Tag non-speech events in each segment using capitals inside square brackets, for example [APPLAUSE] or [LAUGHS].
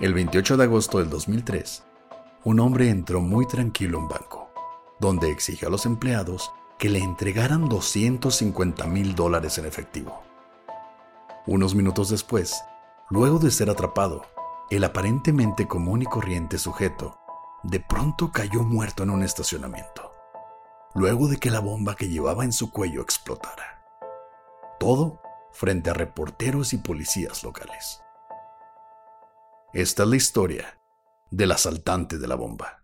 El 28 de agosto del 2003, un hombre entró muy tranquilo a un banco, donde exigió a los empleados que le entregaran 250 mil dólares en efectivo. Unos minutos después, luego de ser atrapado, el aparentemente común y corriente sujeto de pronto cayó muerto en un estacionamiento, luego de que la bomba que llevaba en su cuello explotara. Todo frente a reporteros y policías locales. Esta es la historia del asaltante de la bomba.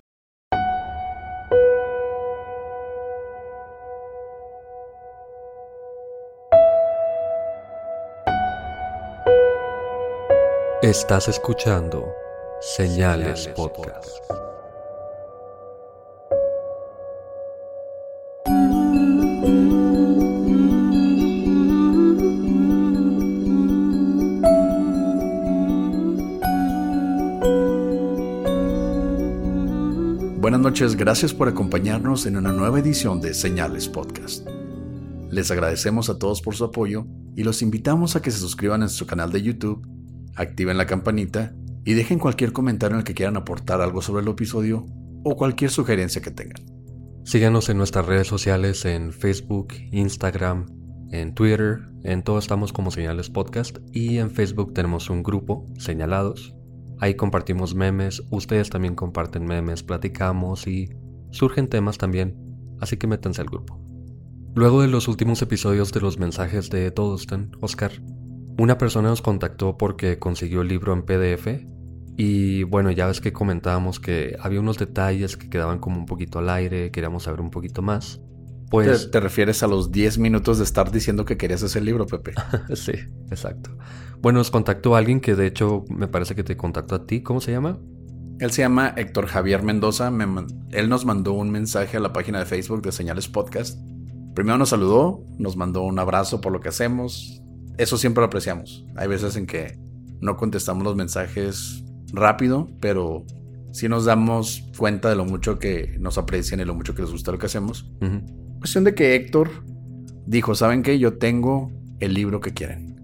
Estás escuchando Señales Podcast. Noches, gracias por acompañarnos en una nueva edición de Señales Podcast. Les agradecemos a todos por su apoyo y los invitamos a que se suscriban a nuestro canal de YouTube, activen la campanita y dejen cualquier comentario en el que quieran aportar algo sobre el episodio o cualquier sugerencia que tengan. Síganos en nuestras redes sociales en Facebook, Instagram, en Twitter, en todo estamos como Señales Podcast y en Facebook tenemos un grupo, Señalados, Ahí compartimos memes, ustedes también comparten memes, platicamos y surgen temas también, así que métanse al grupo. Luego de los últimos episodios de los mensajes de Toddleston, Oscar, una persona nos contactó porque consiguió el libro en PDF y bueno, ya ves que comentábamos que había unos detalles que quedaban como un poquito al aire, queríamos saber un poquito más. Pues... ¿Te, te refieres a los 10 minutos de estar diciendo que querías ese libro, Pepe? [LAUGHS] sí, exacto. Bueno, nos contactó alguien que de hecho me parece que te contactó a ti. ¿Cómo se llama? Él se llama Héctor Javier Mendoza. él nos mandó un mensaje a la página de Facebook de Señales Podcast. Primero nos saludó, nos mandó un abrazo por lo que hacemos. Eso siempre lo apreciamos. Hay veces en que no contestamos los mensajes rápido, pero sí nos damos cuenta de lo mucho que nos aprecian y lo mucho que les gusta lo que hacemos. Cuestión de que Héctor dijo, ¿saben qué? Yo tengo el libro que quieren.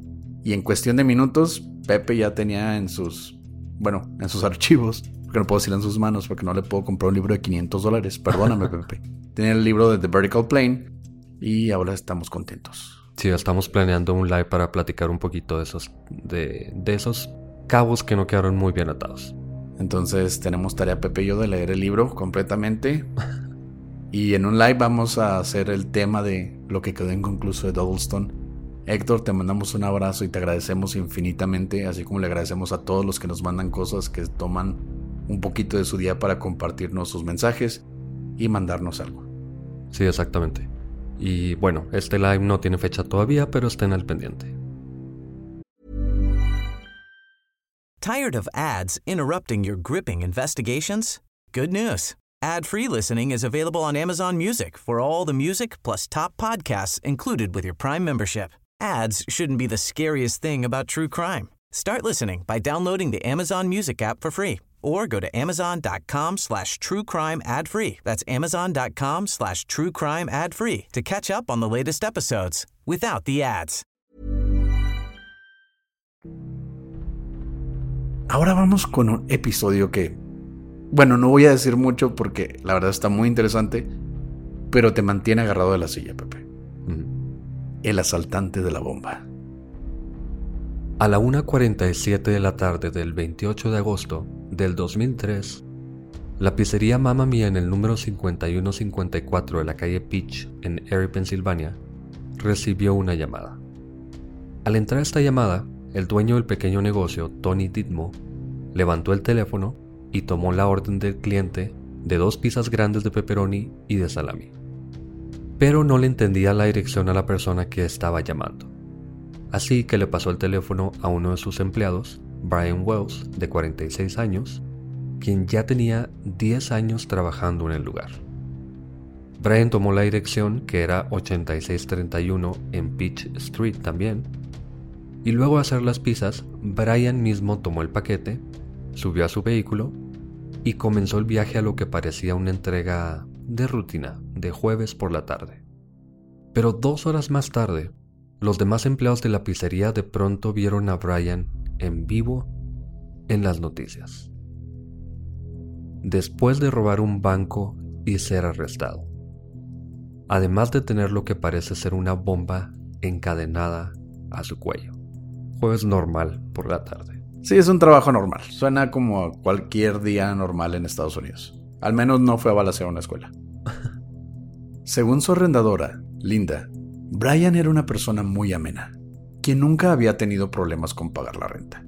Y en cuestión de minutos, Pepe ya tenía en sus, bueno, en sus [LAUGHS] archivos, porque no puedo decir en sus manos, porque no le puedo comprar un libro de 500 dólares. Perdóname, [LAUGHS] Pepe. Tenía el libro de The Vertical Plane y ahora estamos contentos. Sí, estamos planeando un live para platicar un poquito de esos, de, de esos cabos que no quedaron muy bien atados. Entonces tenemos tarea Pepe y yo de leer el libro completamente. [LAUGHS] y en un live vamos a hacer el tema de lo que quedó inconcluso de Doublestone Héctor, te mandamos un abrazo y te agradecemos infinitamente, así como le agradecemos a todos los que nos mandan cosas, que toman un poquito de su día para compartirnos sus mensajes y mandarnos algo. Sí, exactamente. Y bueno, este live no tiene fecha todavía, pero estén al pendiente. Tired of ads interrupting your gripping investigations? Good news. Ad-free listening is available on Amazon Music for all the music plus top podcasts included with your Prime membership. Ads shouldn't be the scariest thing about true crime. Start listening by downloading the Amazon Music app for free or go to amazon.com slash true crime ad free. That's amazon.com slash true crime ad free to catch up on the latest episodes without the ads. Ahora vamos con un episodio que, bueno, no voy a decir mucho porque la verdad está muy interesante, pero te mantiene agarrado de la silla, Pepe. El asaltante de la bomba. A la 1.47 de la tarde del 28 de agosto del 2003, La pizzería Mamma Mia en el número 5154 de la calle Peach en Erie, Pensilvania, recibió una llamada. Al entrar esta llamada, el dueño del pequeño negocio, Tony Ditmo, levantó el teléfono y tomó la orden del cliente de dos pizzas grandes de pepperoni y de salami. Pero no le entendía la dirección a la persona que estaba llamando. Así que le pasó el teléfono a uno de sus empleados, Brian Wells, de 46 años, quien ya tenía 10 años trabajando en el lugar. Brian tomó la dirección que era 8631 en Peach Street también, y luego de hacer las pizzas, Brian mismo tomó el paquete, subió a su vehículo y comenzó el viaje a lo que parecía una entrega de rutina de jueves por la tarde. Pero dos horas más tarde, los demás empleados de la pizzería de pronto vieron a Brian en vivo en las noticias después de robar un banco y ser arrestado. Además de tener lo que parece ser una bomba encadenada a su cuello. Jueves normal por la tarde. Sí, es un trabajo normal. Suena como cualquier día normal en Estados Unidos. Al menos no fue a balasear una escuela. Según su arrendadora, Linda, Brian era una persona muy amena, quien nunca había tenido problemas con pagar la renta.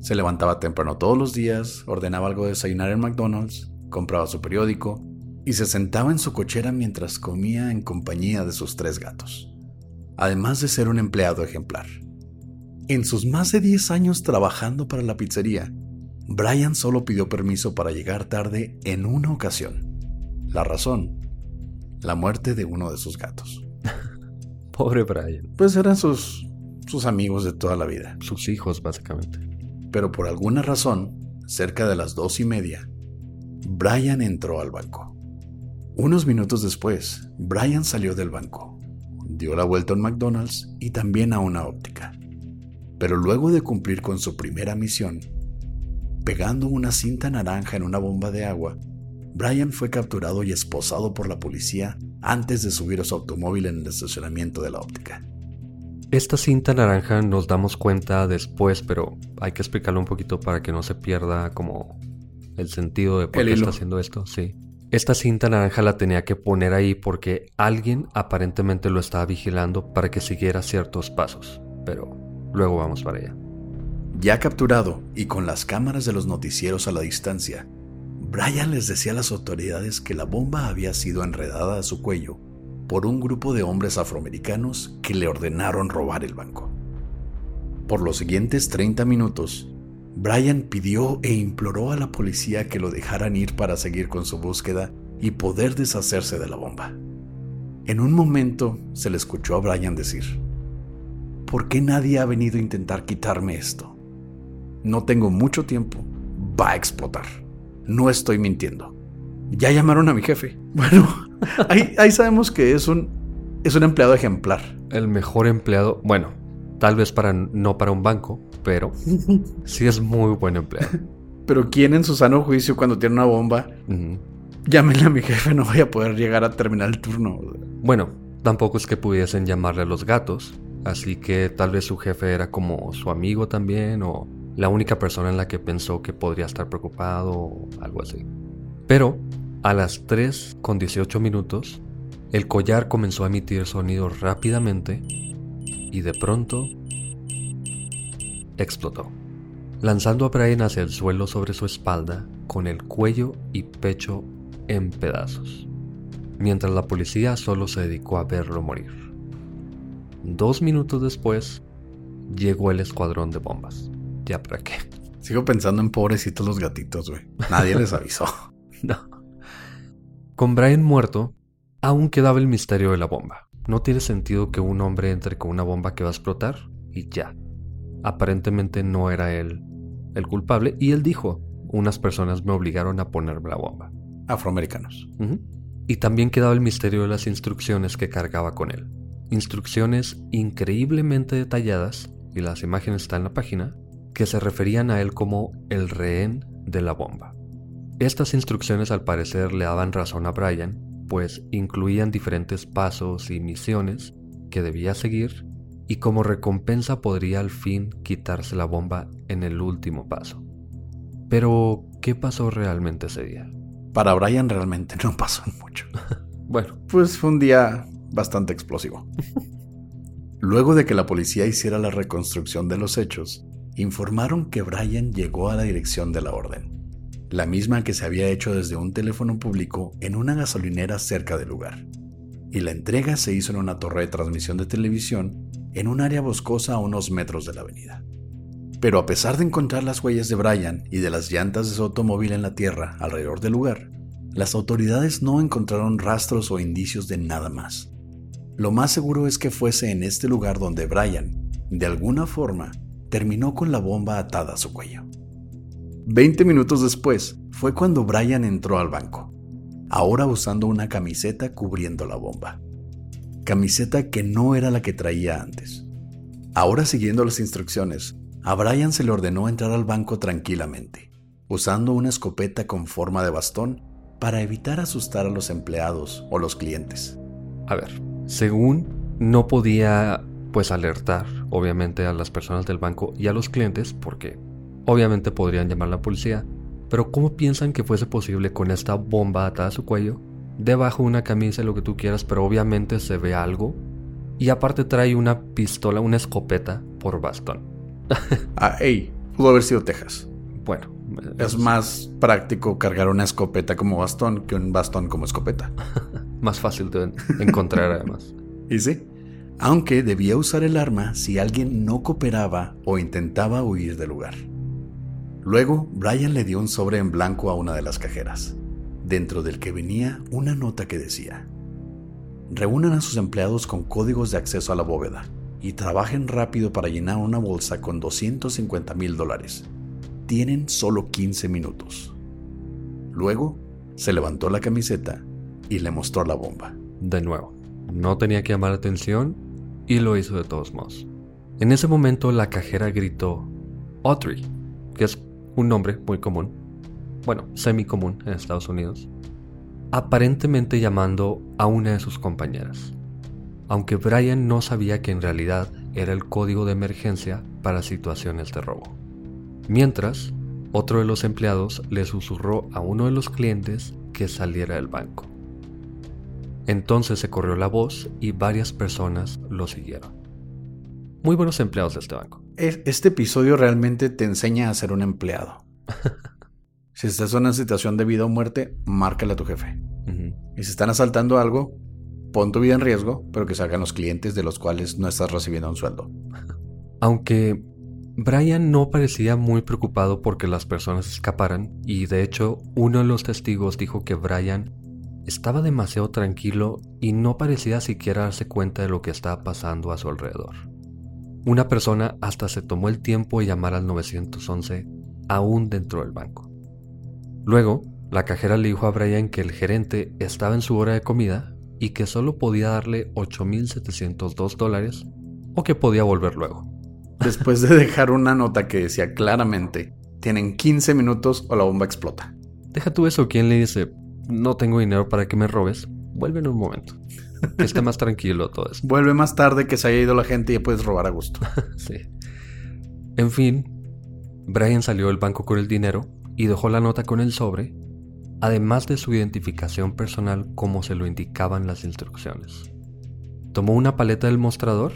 Se levantaba temprano todos los días, ordenaba algo de desayunar en McDonald's, compraba su periódico y se sentaba en su cochera mientras comía en compañía de sus tres gatos. Además de ser un empleado ejemplar. En sus más de 10 años trabajando para la pizzería, Brian solo pidió permiso para llegar tarde en una ocasión. La razón, la muerte de uno de sus gatos. [LAUGHS] Pobre Brian. Pues eran sus, sus amigos de toda la vida. Sus hijos, básicamente pero por alguna razón, cerca de las dos y media, Brian entró al banco. Unos minutos después, Brian salió del banco, dio la vuelta a un McDonald's y también a una óptica. Pero luego de cumplir con su primera misión, pegando una cinta naranja en una bomba de agua, Brian fue capturado y esposado por la policía antes de subir a su automóvil en el estacionamiento de la óptica. Esta cinta naranja nos damos cuenta después, pero hay que explicarlo un poquito para que no se pierda como el sentido de por qué está haciendo esto. Sí. Esta cinta naranja la tenía que poner ahí porque alguien aparentemente lo estaba vigilando para que siguiera ciertos pasos. Pero luego vamos para allá. Ya capturado y con las cámaras de los noticieros a la distancia, Brian les decía a las autoridades que la bomba había sido enredada a su cuello por un grupo de hombres afroamericanos que le ordenaron robar el banco. Por los siguientes 30 minutos, Brian pidió e imploró a la policía que lo dejaran ir para seguir con su búsqueda y poder deshacerse de la bomba. En un momento se le escuchó a Brian decir, ¿por qué nadie ha venido a intentar quitarme esto? No tengo mucho tiempo, va a explotar. No estoy mintiendo. Ya llamaron a mi jefe. [LAUGHS] Bueno, ahí, sabemos que es un, es un empleado ejemplar. El mejor empleado, bueno, tal vez para no para un banco, pero [LAUGHS] sí es muy buen empleado. Pero ¿quién en su sano juicio cuando tiene una bomba? Llámenle a mi jefe, no voy a poder llegar a terminar el turno. Bueno, tampoco es que pudiesen llamarle a los gatos, así que tal vez su jefe era como su amigo también o la única persona en la que pensó que podría estar preocupado o algo así. Pero a las 3 con 18 minutos, el collar comenzó a emitir sonidos rápidamente y de pronto explotó, lanzando a Brian hacia el suelo sobre su espalda con el cuello y pecho en pedazos, mientras la policía solo se dedicó a verlo morir. Dos minutos después, llegó el escuadrón de bombas. ¿Ya para qué? Sigo pensando en pobrecitos los gatitos, güey. Nadie les [LAUGHS] avisó. no. Con Brian muerto, aún quedaba el misterio de la bomba. No tiene sentido que un hombre entre con una bomba que va a explotar y ya. Aparentemente no era él el culpable y él dijo, unas personas me obligaron a ponerme la bomba. Afroamericanos. Y también quedaba el misterio de las instrucciones que cargaba con él. Instrucciones increíblemente detalladas, y las imágenes están en la página, que se referían a él como el rehén de la bomba. Estas instrucciones al parecer le daban razón a Brian, pues incluían diferentes pasos y misiones que debía seguir y como recompensa podría al fin quitarse la bomba en el último paso. Pero, ¿qué pasó realmente ese día? para Brian realmente no pasó mucho. [LAUGHS] Bueno, Pues fue un día bastante explosivo. [LAUGHS] Luego de que la policía hiciera la reconstrucción de los hechos, informaron que Brian llegó a la dirección de la orden, la misma que se había hecho desde un teléfono público en una gasolinera cerca del lugar. Y la entrega se hizo en una torre de transmisión de televisión en un área boscosa a unos metros de la avenida. Pero a pesar de encontrar las huellas de Brian y de las llantas de su automóvil en la tierra alrededor del lugar, las autoridades no encontraron rastros o indicios de nada más. Lo más seguro es que fuese en este lugar donde Brian, de alguna forma, terminó con la bomba atada a su cuello. Veinte minutos después fue cuando Brian entró al banco, ahora usando una camiseta cubriendo la bomba. Camiseta que no era la que traía antes. Ahora siguiendo las instrucciones, a Brian se le ordenó entrar al banco tranquilamente, usando una escopeta con forma de bastón para evitar asustar a los empleados o los clientes. a ver, según no podía pues alertar obviamente a las personas del banco y a los clientes porque obviamente podrían llamar a la policía, pero ¿cómo piensan que fuese posible con esta bomba atada a su cuello, debajo de una camisa, lo que tú quieras, pero obviamente se ve algo y aparte trae una pistola, una escopeta por bastón? [LAUGHS] Ah, hey, pudo haber sido Texas. Bueno, Es más práctico cargar una escopeta como bastón que un bastón como escopeta. [LAUGHS] más fácil de encontrar además. [LAUGHS] ¿Y sí? Aunque debía usar el arma si alguien no cooperaba o intentaba huir del lugar. Luego, Brian le dio un sobre en blanco a una de las cajeras, dentro del que venía una nota que decía, reúnan a sus empleados con códigos de acceso a la bóveda y trabajen rápido para llenar una bolsa con 250 mil dólares. Tienen solo 15 minutos. Luego, se levantó la camiseta y le mostró la bomba. De nuevo, no tenía que llamar la atención y lo hizo de todos modos. En ese momento la cajera gritó Audrey, que es un nombre muy común, bueno, semi común en Estados Unidos, aparentemente llamando a una de sus compañeras, aunque Brian no sabía que en realidad era el código de emergencia para situaciones de robo. Mientras, otro de los empleados le susurró a uno de los clientes que saliera del banco. Entonces se corrió la voz y varias personas lo siguieron. Muy buenos empleados de este banco. Es- Este episodio realmente te enseña a ser un empleado. [LAUGHS] si estás en una situación de vida o muerte, márcale a tu jefe. Y si están asaltando algo, pon tu vida en riesgo, pero que salgan los clientes de los cuales no estás recibiendo un sueldo. [LAUGHS] Aunque Brian no parecía muy preocupado porque las personas escaparan y de hecho uno de los testigos dijo que Brian estaba demasiado tranquilo y no parecía siquiera darse cuenta de lo que estaba pasando a su alrededor. Una persona hasta se tomó el tiempo de llamar al 911 aún dentro del banco. Luego, la cajera le dijo a Brian que el gerente estaba en su hora de comida y que solo podía darle 8.702 dólares o que podía volver luego. Después de dejar una nota que decía claramente, tienen 15 minutos o la bomba explota. Deja tú eso, quien le dice, no tengo dinero para que me robes, vuelve en un momento. Que esté más tranquilo todo esto. [LAUGHS] Vuelve más tarde que se haya ido la gente y ya puedes robar a gusto. [LAUGHS] Sí. En fin, Brian salió del banco con el dinero y dejó la nota con el sobre, además de su identificación personal como se lo indicaban las instrucciones. Tomó una paleta del mostrador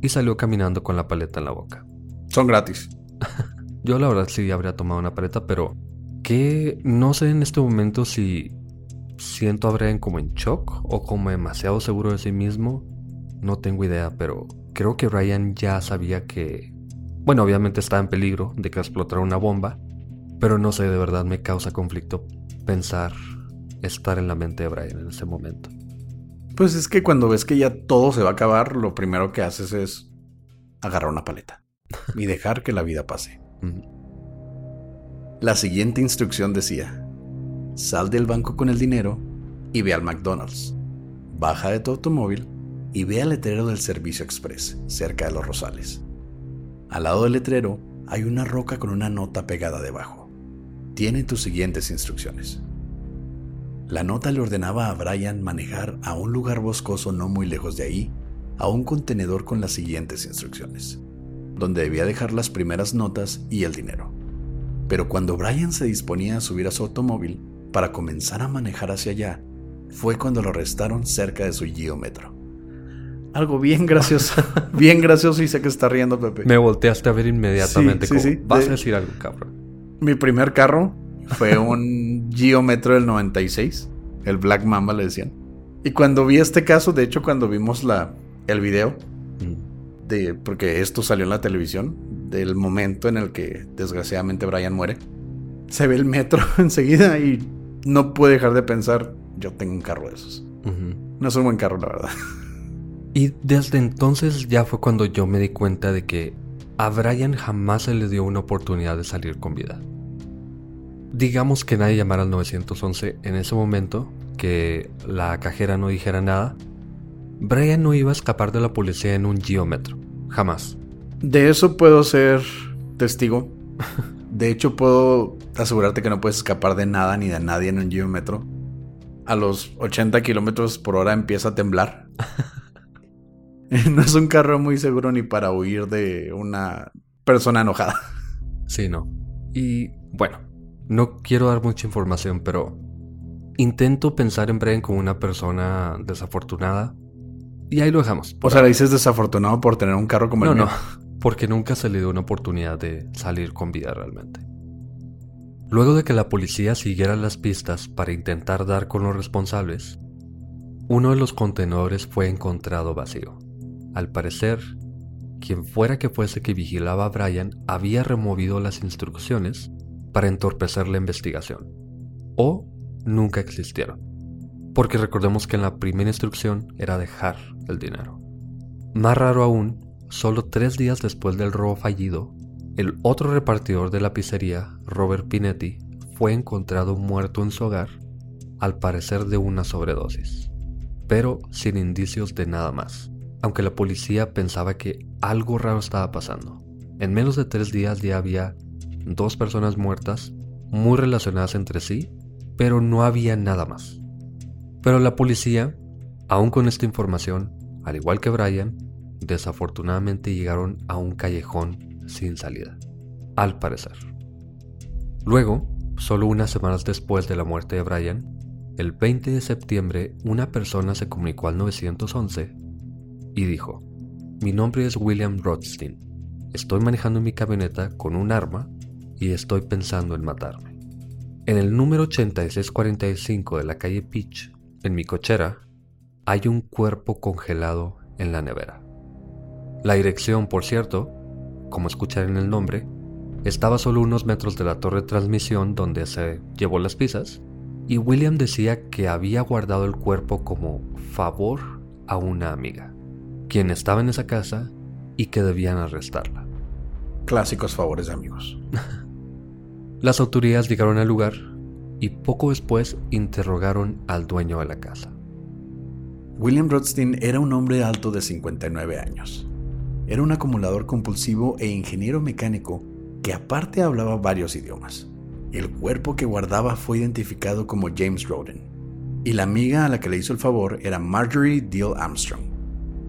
y salió caminando con la paleta en la boca. Son gratis. [LAUGHS] Yo la verdad sí habría tomado una paleta, pero que no sé en este momento si siento a Brian como en shock o como demasiado seguro de sí mismo. No tengo idea, pero creo que Brian ya sabía que, bueno, obviamente estaba en peligro de que explotara una bomba, pero no sé, de verdad me causa conflicto pensar estar en la mente de Brian en ese momento. Pues es que cuando ves que ya todo se va a acabar, lo primero que haces es agarrar una paleta y dejar que la vida pase. [LAUGHS] La siguiente instrucción decía, sal del banco con el dinero y ve al McDonald's. Baja de tu automóvil y ve al letrero del servicio express cerca de los rosales. Al lado del letrero hay una roca con una nota pegada debajo. Tiene tus siguientes instrucciones. La nota le ordenaba a Brian manejar a un lugar boscoso no muy lejos de ahí, a un contenedor con las siguientes instrucciones, donde debía dejar las primeras notas y el dinero. Pero cuando Brian se disponía a subir a su automóvil, para comenzar a manejar hacia allá fue cuando lo arrestaron cerca de su geómetro. Algo bien gracioso, [LAUGHS] bien gracioso y sé que está riendo Pepe. Me volteaste a ver inmediatamente. Sí, sí, como, sí. Vas De- a decir algo, cabrón. Mi primer carro fue un geómetro del 96, el Black Mamba le decían. Y cuando vi este caso, de hecho cuando vimos la, el video, Mm. de, porque esto salió en la televisión, del momento en el que desgraciadamente Brian muere, se ve el metro [LAUGHS] enseguida y no pude dejar de pensar, yo tengo un carro de esos. No es un buen carro, la verdad. Y desde entonces ya fue cuando yo me di cuenta de que a Brian jamás se le dio una oportunidad de salir con vida. Digamos que nadie llamara al 911 en ese momento, que la cajera no dijera nada. Brian no iba a escapar de la policía en un geómetro, jamás. De eso puedo ser testigo. De hecho, puedo asegurarte que no puedes escapar de nada ni de nadie en un geómetro. A los 80 kilómetros por hora empieza a temblar. [LAUGHS] no es un carro muy seguro ni para huir de una persona enojada. Sí, no. Y bueno, no quiero dar mucha información, pero intento pensar en Brian como una persona desafortunada. Y ahí lo dejamos. O sea, le dices desafortunado por tener un carro como No, el no, mío. Porque nunca se le dio una oportunidad de salir con vida realmente. Luego de que la policía siguiera las pistas para intentar dar con los responsables, uno de los contenedores fue encontrado vacío. Al parecer, quien fuera que fuese que vigilaba a Brian había removido las instrucciones para entorpecer la investigación. O nunca existieron. Porque recordemos que en la primera instrucción era dejar el dinero. Más raro aún, solo tres días después del robo fallido, el otro repartidor de la pizzería, Robert Pinetti, fue encontrado muerto en su hogar, al parecer de una sobredosis, pero sin indicios de nada más, aunque la policía pensaba que algo raro estaba pasando. En menos de tres días ya había dos personas muertas, muy relacionadas entre sí, pero no había nada más. Pero la policía, aún con esta información, al igual que Brian, desafortunadamente llegaron a un callejón sin salida, al parecer. Luego, solo unas semanas después de la muerte de Brian, el 20 de septiembre una persona se comunicó al 911 y dijo, mi nombre es William Rothstein, estoy manejando mi camioneta con un arma y estoy pensando en matarme. En el número 8645 de la calle Peach, en mi cochera, hay un cuerpo congelado en la nevera. La dirección, por cierto, como escuchar en el nombre, estaba solo unos metros de la torre de transmisión donde se llevó las pizzas, y William decía que había guardado el cuerpo como favor a una amiga, quien estaba en esa casa y que debían arrestarla. Clásicos favores de amigos. [LAUGHS] Las autoridades llegaron al lugar y poco después interrogaron al dueño de la casa. William Rothstein era un hombre alto de 59 años. Era un acumulador compulsivo e ingeniero mecánico que aparte hablaba varios idiomas. El cuerpo que guardaba fue identificado como James Roden, y la amiga a la que le hizo el favor era Marjorie Deal Armstrong,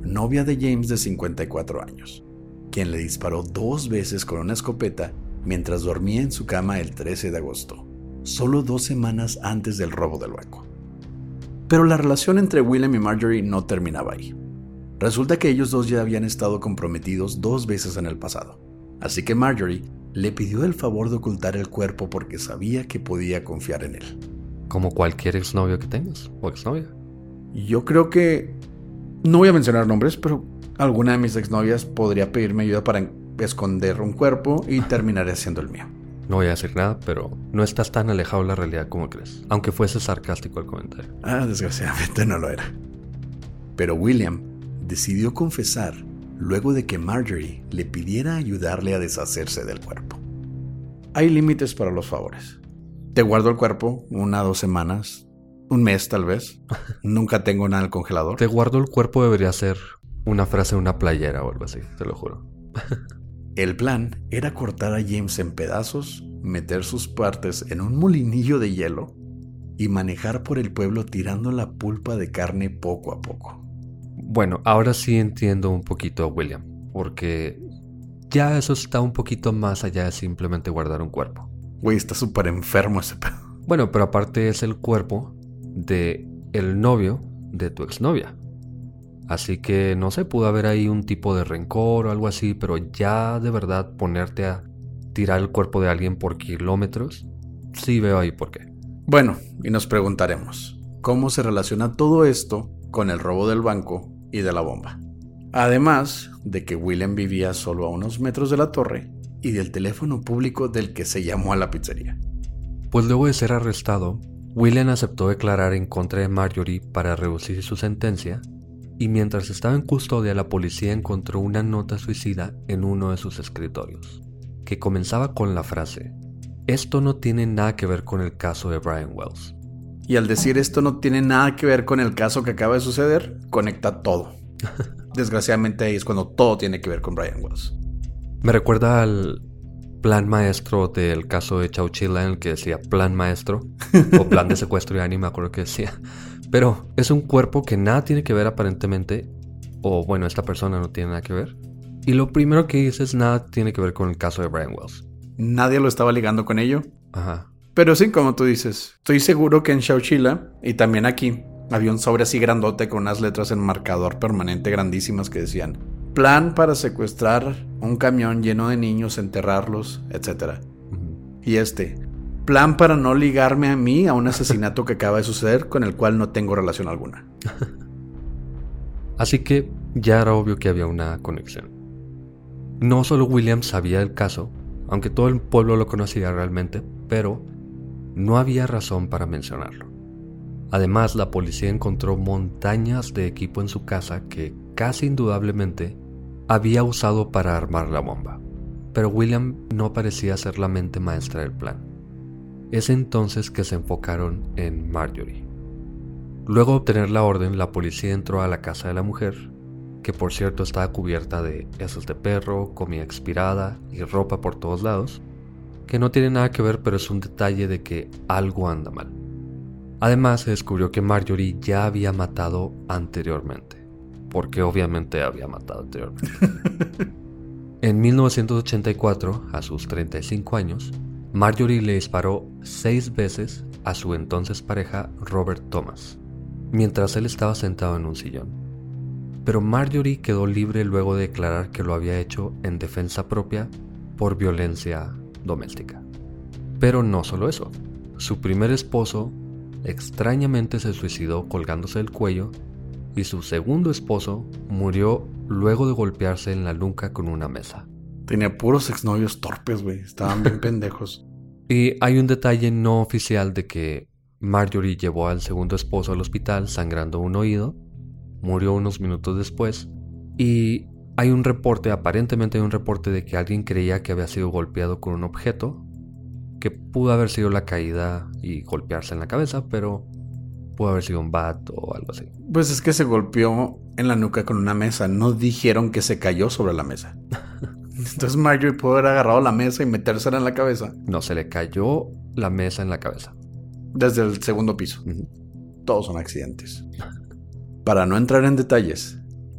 novia de James de 54 años, quien le disparó dos veces con una escopeta mientras dormía en su cama el 13 de agosto, solo dos semanas antes del robo del banco. Pero la relación entre William y Marjorie no terminaba ahí. Resulta que ellos dos ya habían estado comprometidos dos veces en el pasado, así que Marjorie le pidió el favor de ocultar el cuerpo porque sabía que podía confiar en él. Como cualquier exnovio que tengas o exnovia. Yo creo que... No voy a mencionar nombres, pero alguna de mis exnovias podría pedirme ayuda para esconder un cuerpo y terminaré haciendo el mío. No voy a decir nada, pero no estás tan alejado de la realidad como crees, aunque fuese sarcástico el comentario. Ah, desgraciadamente no lo era. Pero William decidió confesar luego de que Marjorie le pidiera ayudarle a deshacerse del cuerpo. Hay límites para los favores. Te guardo el cuerpo una, dos semanas, un mes tal vez. [LAUGHS] Nunca tengo nada en el congelador. Te guardo el cuerpo debería ser una frase de una playera o algo así, te lo juro. [LAUGHS] El plan era cortar a James en pedazos, meter sus partes en un molinillo de hielo y manejar por el pueblo tirando la pulpa de carne poco a poco. Bueno, ahora sí entiendo un poquito a William, porque ya eso está un poquito más allá de simplemente guardar un cuerpo. Güey, está súper enfermo ese pedo. Bueno, pero aparte es el cuerpo de el novio de tu exnovia. Así que no sé, pudo haber ahí un tipo de rencor o algo así, pero ya de verdad ponerte a tirar el cuerpo de alguien por kilómetros, sí veo ahí por qué. Bueno, y nos preguntaremos, ¿cómo se relaciona todo esto con el robo del banco y de la bomba? Además de que William vivía solo a unos metros de la torre y del teléfono público del que se llamó a la pizzería. Pues luego de ser arrestado, William aceptó declarar en contra de Marjorie para reducir su sentencia y mientras estaba en custodia la policía encontró una nota suicida en uno de sus escritorios, que comenzaba con la frase, esto no tiene nada que ver con el caso de Brian Wells. Y al decir esto no tiene nada que ver con el caso que acaba de suceder, conecta todo. [LAUGHS] Desgraciadamente ahí es cuando todo tiene que ver con Brian Wells. Me recuerda al plan maestro del caso de Chauchilla en el que decía plan maestro o plan de [LAUGHS] secuestro y ni me acuerdo que decía. Pero es un cuerpo que nada tiene que ver aparentemente, o bueno, esta persona no tiene nada que ver. Y lo primero que dices nada tiene que ver con el caso de Brian Wells. Nadie lo estaba ligando con ello. Ajá. Pero sí, como tú dices, estoy seguro que en Chauchilla y también aquí había un sobre así grandote con unas letras en marcador permanente grandísimas que decían plan para secuestrar un camión lleno de niños, enterrarlos, etc. Y este, plan para no ligarme a mí a un asesinato que acaba de suceder con el cual no tengo relación alguna. [LAUGHS] Así que ya era obvio que había una conexión. No solo William sabía el caso, aunque todo el pueblo lo conocía realmente, pero no había razón para mencionarlo. Además, la policía encontró montañas de equipo en su casa que casi indudablemente había usado para armar la bomba. Pero William no parecía ser la mente maestra del plan. Es entonces que se enfocaron en Marjorie. Luego de obtener la orden, la policía entró a la casa de la mujer, que por cierto estaba cubierta de heces de perro, comida expirada y ropa por todos lados, que no tiene nada que ver pero es un detalle de que algo anda mal. Además se descubrió que Marjorie ya había matado anteriormente, porque obviamente había matado anteriormente. [LAUGHS] en 1984, a sus 35 años, Marjorie le disparó seis veces a su entonces pareja Robert Thomas, mientras él estaba sentado en un sillón. Pero Marjorie quedó libre luego de declarar que lo había hecho en defensa propia por violencia doméstica. Pero no solo eso, su primer esposo extrañamente se suicidó colgándose del cuello y su segundo esposo murió luego de golpearse en la nuca con una mesa. Tenía puros exnovios torpes, güey. Estaban bien [LAUGHS] pendejos. Y hay un detalle no oficial de que Marjorie llevó al segundo esposo al hospital sangrando un oído, murió unos minutos después, y hay un reporte, aparentemente hay un reporte de que alguien creía que había sido golpeado con un objeto, que pudo haber sido la caída y golpearse en la cabeza, pero pudo haber sido un bat o algo así. Pues es que se golpeó en la nuca con una mesa, no dijeron que se cayó sobre la mesa. [LAUGHS] Entonces Marjorie pudo haber agarrado la mesa y metérsela en la cabeza. No, se le cayó la mesa en la cabeza. Desde el segundo piso. Todos son accidentes. Para no entrar en detalles,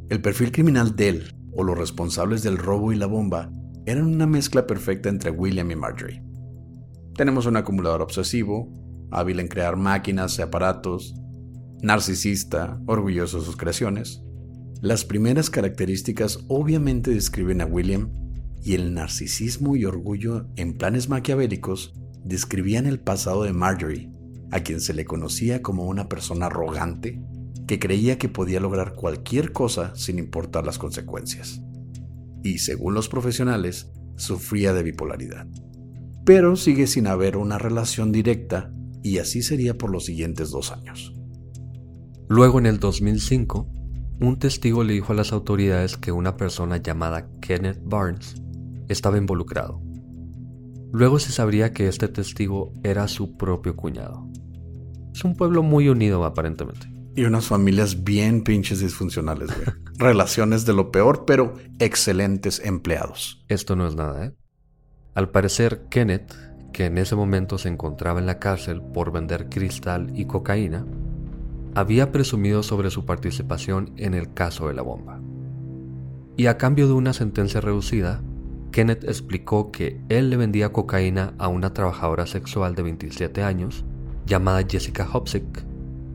el perfil criminal de él o los responsables del robo y la bomba eran una mezcla perfecta entre William y Marjorie. Tenemos un acumulador obsesivo, hábil en crear máquinas y aparatos, narcisista, orgulloso de sus creaciones. Las primeras características obviamente describen a William y el narcisismo y orgullo en planes maquiavélicos describían el pasado de Marjorie, a quien se le conocía como una persona arrogante que creía que podía lograr cualquier cosa sin importar las consecuencias. Y según los profesionales, sufría de bipolaridad. Pero sigue sin haber una relación directa y así sería por los siguientes dos años. Luego en el 2005, un testigo le dijo a las autoridades que una persona llamada Kenneth Barnes estaba involucrado. Luego se sabría que este testigo era su propio cuñado. Es un pueblo muy unido aparentemente. Y unas familias bien pinches disfuncionales, güey. [LAUGHS] Relaciones de lo peor, pero excelentes empleados. Esto no es nada, ¿eh? Al parecer, Kenneth, que en ese momento se encontraba en la cárcel por vender cristal y cocaína, había presumido sobre su participación en el caso de la bomba. Y a cambio de una sentencia reducida, Kenneth explicó que él le vendía cocaína a una trabajadora sexual de 27 años llamada Jessica Hopsick,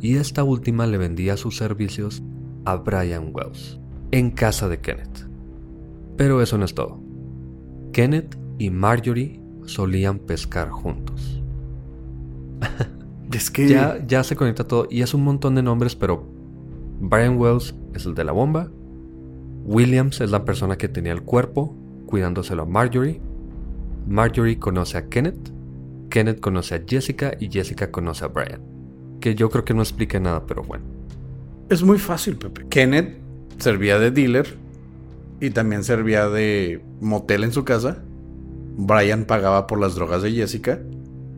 y esta última le vendía sus servicios a Brian Wells en casa de Kenneth. Pero eso no es todo. Kenneth y Marjorie solían pescar juntos. [LAUGHS] Es que Ya, ya se conecta todo y es un montón de nombres, pero Brian Wells es el de la bomba. Williams es la persona que tenía el cuerpo cuidándoselo a Marjorie. Marjorie conoce a Kenneth. Kenneth conoce a Jessica y Jessica conoce a Brian. Que yo creo que no explica nada, pero bueno. es muy fácil, Pepe. Kenneth servía de dealer y también servía de motel en su casa. Brian pagaba por las drogas de Jessica.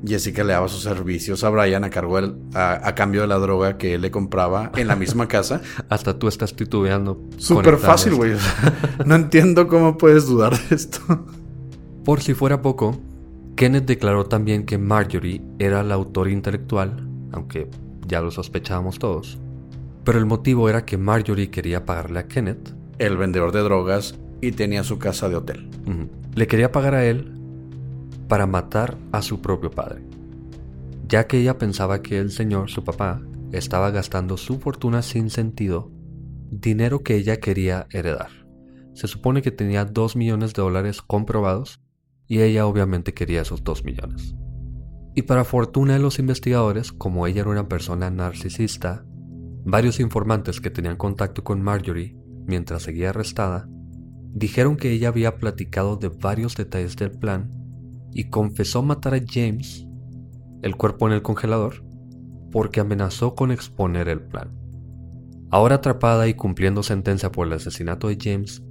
Jessica le daba sus servicios a Brian a, cargo del- a, a cambio de la droga que él le compraba en la misma casa. [LAUGHS] Hasta tú estás titubeando. Súper fácil, güey. [LAUGHS] No entiendo cómo puedes dudar de esto. Por si fuera poco, Kenneth declaró también que Marjorie era la autor intelectual, aunque ya lo sospechábamos todos. Pero el motivo era que Marjorie quería pagarle a Kenneth, El vendedor de drogas y tenía su casa de hotel. le quería pagar a él para matar a su propio padre, ya que ella pensaba que el señor, su papá, estaba gastando su fortuna sin sentido, dinero que ella quería heredar. Se supone que tenía 2 millones de dólares comprobados y ella obviamente quería esos 2 millones. Y para fortuna de los investigadores, como ella era una persona narcisista, varios informantes que tenían contacto con Marjorie mientras seguía arrestada, dijeron que ella había platicado de varios detalles del plan y confesó matar a James, el cuerpo en el congelador, porque amenazó con exponer el plan. Ahora atrapada y cumpliendo sentencia por el asesinato de James,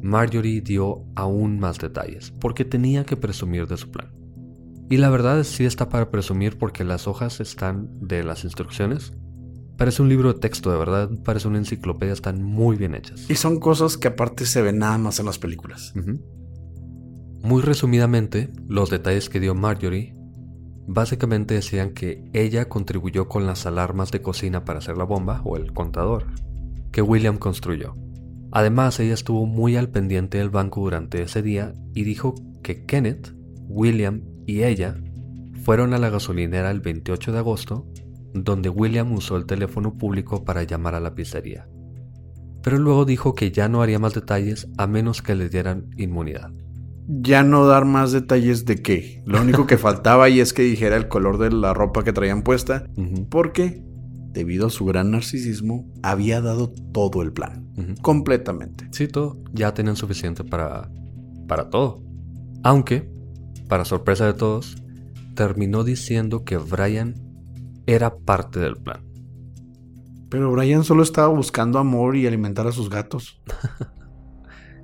Marjorie dio aún más detalles, porque tenía que presumir de su plan. Y la verdad es sí está para presumir porque las hojas están de las instrucciones. Parece un libro de texto, de verdad, parece una enciclopedia, están muy bien hechas. Y son cosas que aparte se ven nada más en las películas. Muy resumidamente, los detalles que dio Marjorie básicamente decían que ella contribuyó con las alarmas de cocina para hacer la bomba o el contador que William construyó. Además, ella estuvo muy al pendiente del banco durante ese día y dijo que Kenneth, William y ella fueron a la gasolinera el 28 de agosto, donde William usó el teléfono público para llamar a la pizzería. Pero luego dijo que ya no haría más detalles a menos que le dieran inmunidad. Ya no dar más detalles de qué. Lo único que [LAUGHS] faltaba ahí es que dijera el color de la ropa que traían puesta, porque, debido a su gran narcisismo, había dado todo el plan. Completamente. Sí, todo. Ya tenían suficiente para, para todo. Aunque, para sorpresa de todos, terminó diciendo que Brian era parte del plan. Pero Brian solo estaba buscando amor y alimentar a sus gatos. [LAUGHS]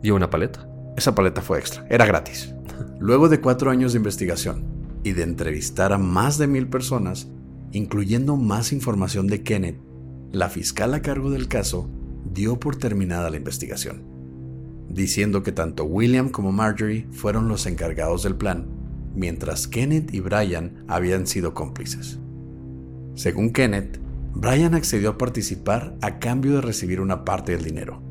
Y una paleta. Esa paleta fue extra, era gratis. Luego de cuatro años de investigación y de entrevistar a más de mil personas, incluyendo más información de Kenneth, la fiscal a cargo del caso dio por terminada la investigación, diciendo que tanto William como Marjorie fueron los encargados del plan, mientras Kenneth y Brian habían sido cómplices. Según Kenneth, Brian accedió a participar a cambio de recibir una parte del dinero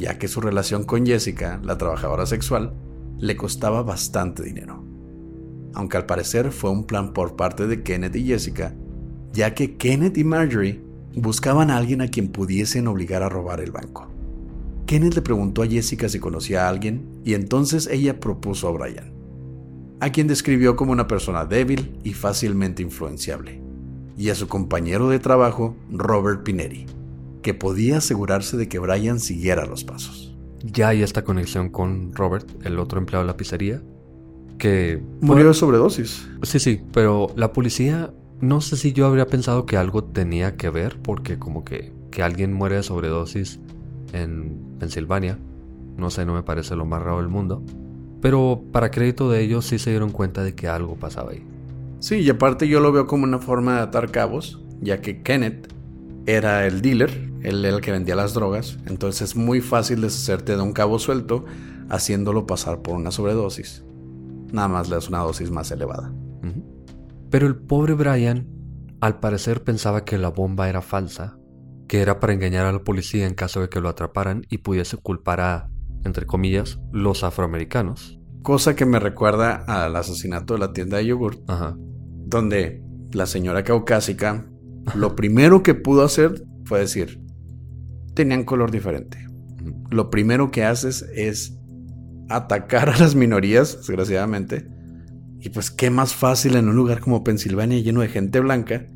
ya que su relación con Jessica, la trabajadora sexual, le costaba bastante dinero. Aunque al parecer fue un plan por parte de Kenneth y Jessica, ya que Kenneth y Marjorie buscaban a alguien a quien pudiesen obligar a robar el banco. Kenneth le preguntó a Jessica si conocía a alguien y entonces ella propuso a Brian, a quien describió como una persona débil y fácilmente influenciable, y a su compañero de trabajo, Robert Pineri, que podía asegurarse de que Brian siguiera los pasos. Ya hay esta conexión con Robert, el otro empleado de la pizzería, que... Murió de sobredosis. Sí, sí, pero la policía, no sé si yo habría pensado que algo tenía que ver, porque como que, que alguien muere de sobredosis en Pensilvania, no sé, no me parece lo más raro del mundo, pero para crédito de ellos sí se dieron cuenta de que algo pasaba ahí. Sí, y aparte yo lo veo como una forma de atar cabos, ya que Kenneth era el dealer, él era el que vendía las drogas, entonces es muy fácil deshacerte de un cabo suelto haciéndolo pasar por una sobredosis. Nada más le das una dosis más elevada. Pero el pobre Brian, al parecer pensaba que la bomba era falsa, que era para engañar a la policía en caso de que lo atraparan y pudiese culpar a, entre comillas, los afroamericanos. Cosa que me recuerda al asesinato de la tienda de yogurt, Ajá. donde la señora caucásica, lo primero que pudo hacer fue decir, tenían color diferente. Lo primero que haces es atacar a las minorías, desgraciadamente. Y pues qué más fácil en un lugar como Pensilvania lleno de gente blanca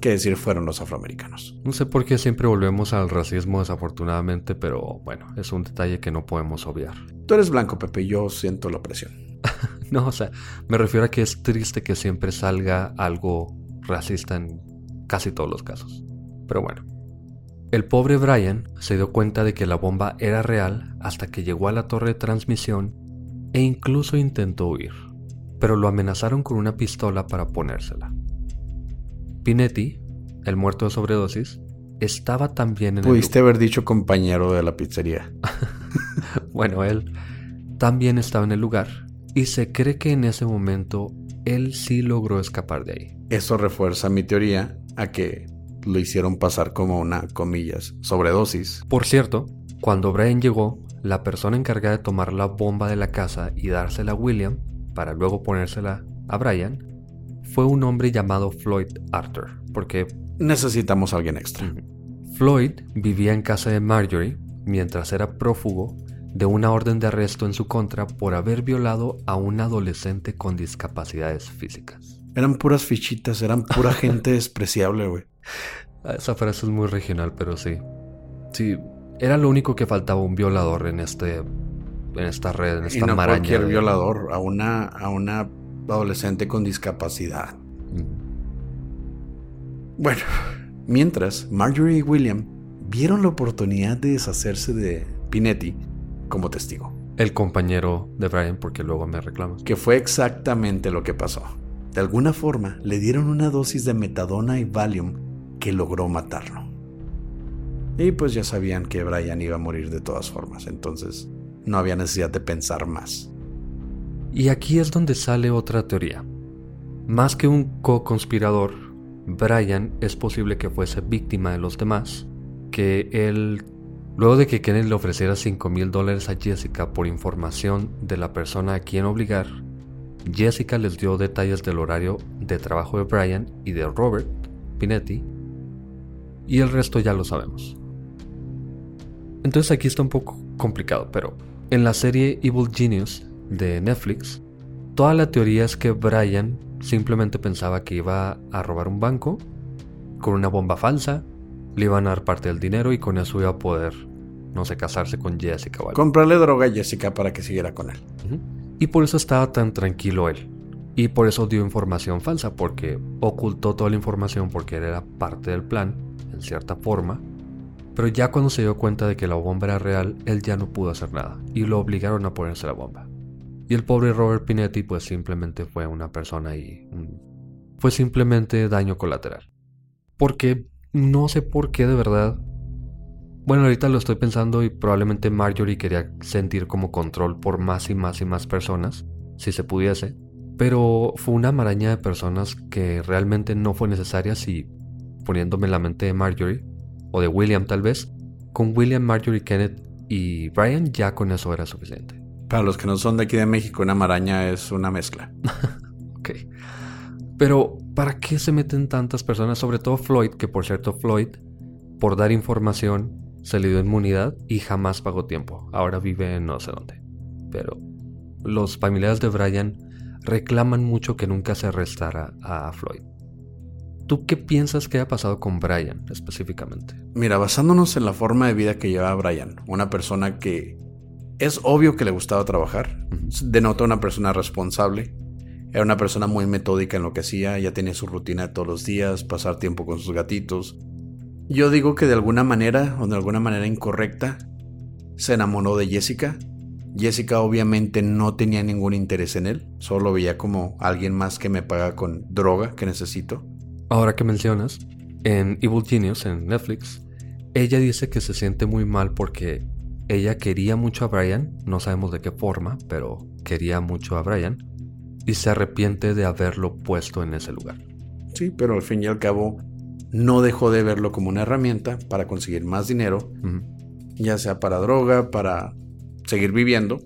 que decir fueron los afroamericanos. No sé por qué siempre volvemos al racismo desafortunadamente, pero bueno, es un detalle que no podemos obviar. Tú eres blanco, Pepe, yo siento la presión. [LAUGHS] no, o sea, me refiero a que es triste que siempre salga algo racista en casi todos los casos. Pero bueno. El pobre Brian se dio cuenta de que la bomba era real hasta que llegó a la torre de transmisión e incluso intentó huir, pero lo amenazaron con una pistola para ponérsela. Pinetti, el muerto de sobredosis, estaba también en Pudiste haber dicho compañero de la pizzería. [LAUGHS] bueno, él también estaba en el lugar y se cree que en ese momento él sí logró escapar de ahí. Eso refuerza mi teoría a que lo hicieron pasar como una, comillas, sobredosis. Por cierto, cuando Brian llegó, la persona encargada de tomar la bomba de la casa y dársela a William, para luego ponérsela a Brian, fue un hombre llamado Floyd Arthur, porque... Necesitamos a alguien extra. Floyd vivía en casa de Marjorie mientras era prófugo de una orden de arresto en su contra por haber violado a un adolescente con discapacidades físicas. Eran puras fichitas, eran pura gente [LAUGHS] despreciable, güey. Esa frase es muy regional, pero sí. Sí, era lo único que faltaba un violador en este en esta red, en esta y no maraña. Cualquier violador, a una a una adolescente con discapacidad. Bueno, mientras Marjorie y William vieron la oportunidad de deshacerse de Pinetti como testigo. El compañero de Brian, porque luego me reclamas. Que fue exactamente lo que pasó. De alguna forma, le dieron una dosis de metadona y Valium que logró matarlo. Y pues ya sabían que Brian iba a morir de todas formas, entonces no había necesidad de pensar más. Y aquí es donde sale otra teoría. Más que un co-conspirador, Brian es posible que fuese víctima de los demás, que él, luego de que Kenneth le ofreciera 5 mil dólares a Jessica por información de la persona a quien obligar, Jessica les dio detalles del horario de trabajo de Brian y de Robert Pinetti, y el resto ya lo sabemos. Entonces aquí está un poco complicado, pero en la serie Evil Genius de Netflix, toda la teoría es que Brian simplemente pensaba que iba a robar un banco con una bomba falsa, le iban a dar parte del dinero y con eso iba a poder, no sé, casarse con Jessica algo. Comprarle droga a Jessica para que siguiera con él. Y por eso estaba tan tranquilo él. Y por eso dio información falsa, porque ocultó toda la información porque él era parte del plan, en cierta forma. Pero ya cuando se dio cuenta de que la bomba era real, él ya no pudo hacer nada. Y lo obligaron a ponerse la bomba. Y el pobre Robert Pinetti pues simplemente fue una persona y... Fue simplemente daño colateral. Porque no sé por qué de verdad. Bueno, ahorita lo estoy pensando y probablemente Marjorie quería sentir como control por más y más y más personas, si se pudiese. Pero fue una maraña de personas que realmente no fue necesaria si, poniéndome en la mente de Marjorie, o de William tal vez, con William, Marjorie, Kenneth y Brian ya con eso era suficiente. Para los que no son de aquí de México, una maraña es una mezcla. [LAUGHS] ok. Pero, ¿para qué se meten tantas personas? Sobre todo Floyd, que por cierto, Floyd, por dar información, se le dio inmunidad y jamás pagó tiempo. Ahora vive en no sé dónde. Pero los familiares de Brian reclaman mucho que nunca se arrestara a Floyd. ¿Tú qué piensas que haya pasado con Brian específicamente? Mira, basándonos en la forma de vida que llevaba Brian, una persona que es obvio que le gustaba trabajar. Denota una persona responsable. Era una persona muy metódica en lo que hacía. Ya tenía su rutina de todos los días, pasar tiempo con sus gatitos. Yo digo que de alguna manera, o de alguna manera incorrecta, se enamoró de Jessica. Jessica obviamente no tenía ningún interés en él, solo veía como alguien más que me paga con droga que necesito. Ahora que mencionas, en Evil Genius, en Netflix, ella dice que se siente muy mal porque ella quería mucho a Brian, no sabemos de qué forma, pero quería mucho a Brian, y se arrepiente de haberlo puesto en ese lugar. Sí, pero al fin y al cabo no dejó de verlo como una herramienta para conseguir más dinero, ya sea para droga, para seguir viviendo.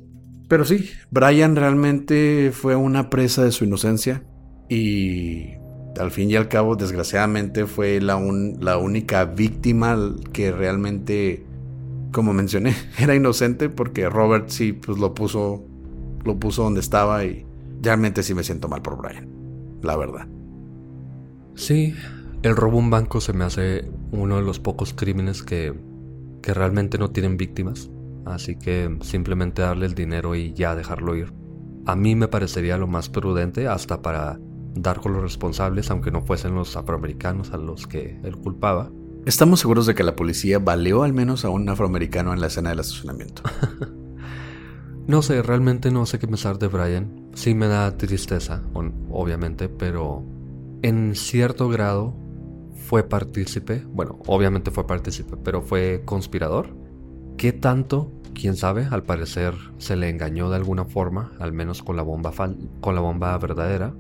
Pero sí, Brian realmente fue una presa de su inocencia y al fin y al cabo, desgraciadamente, fue la, la única víctima que realmente, como mencioné, [LAUGHS] era inocente porque Robert sí pues, lo puso, lo puso donde estaba y realmente sí me siento mal por Brian, la verdad. Sí, el robo a un banco se me hace uno de los pocos crímenes que, que realmente no tienen víctimas, así que simplemente darle el dinero y ya dejarlo ir. A mí me parecería lo más prudente hasta para dar con los responsables, aunque no fuesen los afroamericanos a los que él culpaba. Estamos seguros de que la policía baleó al menos a un afroamericano en la escena del estacionamiento. [LAUGHS] no sé, realmente no sé qué pensar de Brian. Sí me da tristeza, obviamente, pero en cierto grado fue partícipe. Bueno, obviamente fue partícipe, pero fue conspirador. ¿Qué tanto? Quién sabe, al parecer se le engañó de alguna forma, al menos con la bomba, con la bomba verdadera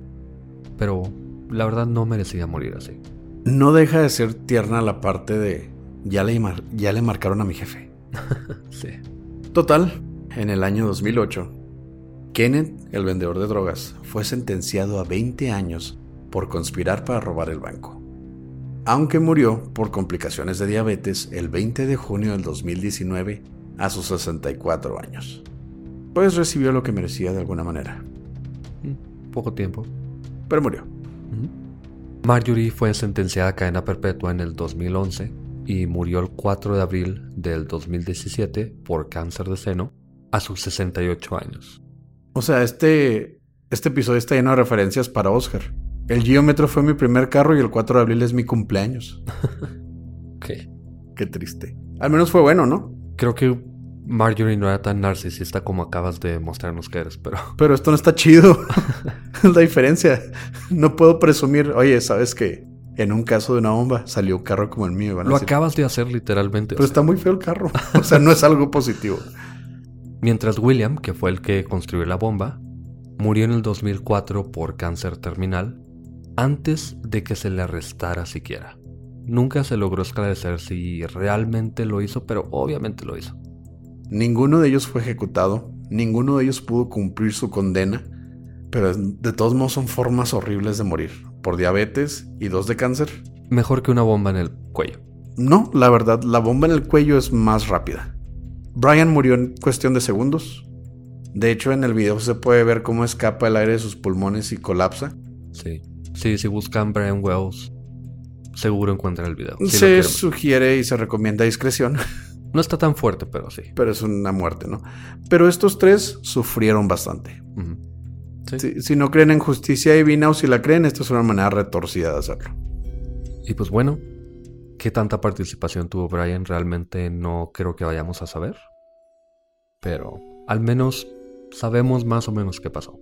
pero la verdad no merecía morir así. No deja de ser tierna la parte de ya le, ya le marcaron a mi jefe. [LAUGHS] sí. Total, en el año 2008, Kenneth, el vendedor de drogas, fue sentenciado a 20 años por conspirar para robar el banco. Aunque murió por complicaciones de diabetes el 20 de junio del 2019 a sus 64 años. Pues recibió lo que merecía de alguna manera. Mm, poco tiempo pero murió. Marjorie fue sentenciada a cadena perpetua en el 2011 y murió el 4 de abril del 2017 por cáncer de seno a sus 68 años. O sea, este, este episodio está lleno de referencias para Oscar. El Geometro fue mi primer carro y el 4 de abril es mi cumpleaños. [LAUGHS] ¿Qué? Qué triste. Al menos fue bueno, ¿no? Creo que Marjorie no era tan narcisista como acabas de mostrarnos que eres, pero... Pero esto no está chido. [LAUGHS] es la diferencia. No puedo presumir, oye, ¿sabes qué? En un caso de una bomba salió un carro como el mío. Lo acabas de hacer literalmente. Pero está muy feo el carro. O sea, no es algo positivo. Mientras William, que fue el que construyó la bomba, murió en el 2004 por cáncer terminal antes de que se le arrestara siquiera. Nunca se logró esclarecer si realmente lo hizo, pero obviamente lo hizo. Ninguno de ellos fue ejecutado, ninguno de ellos pudo cumplir su condena, pero de todos modos son formas horribles de morir, por diabetes y dos de cáncer. Mejor que una bomba en el cuello. No, la verdad, la bomba en el cuello es más rápida. Brian murió en cuestión de segundos. De hecho, en el video se puede ver cómo escapa el aire de sus pulmones y colapsa. Sí, sí, si buscan Brian Wells, seguro encuentran el video. se sugiere y se recomienda discreción. [LAUGHS] No está tan fuerte, pero sí. Pero es una muerte, ¿no? Pero estos tres sufrieron bastante. si, no creen en justicia divina o si la creen, esta es una manera retorcida de hacerlo. Y pues bueno, ¿qué tanta participación tuvo Brian? Realmente no creo que vayamos a saber. Pero al menos sabemos más o menos qué pasó.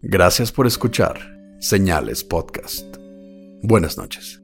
Gracias por escuchar Señales Podcast. Buenas noches.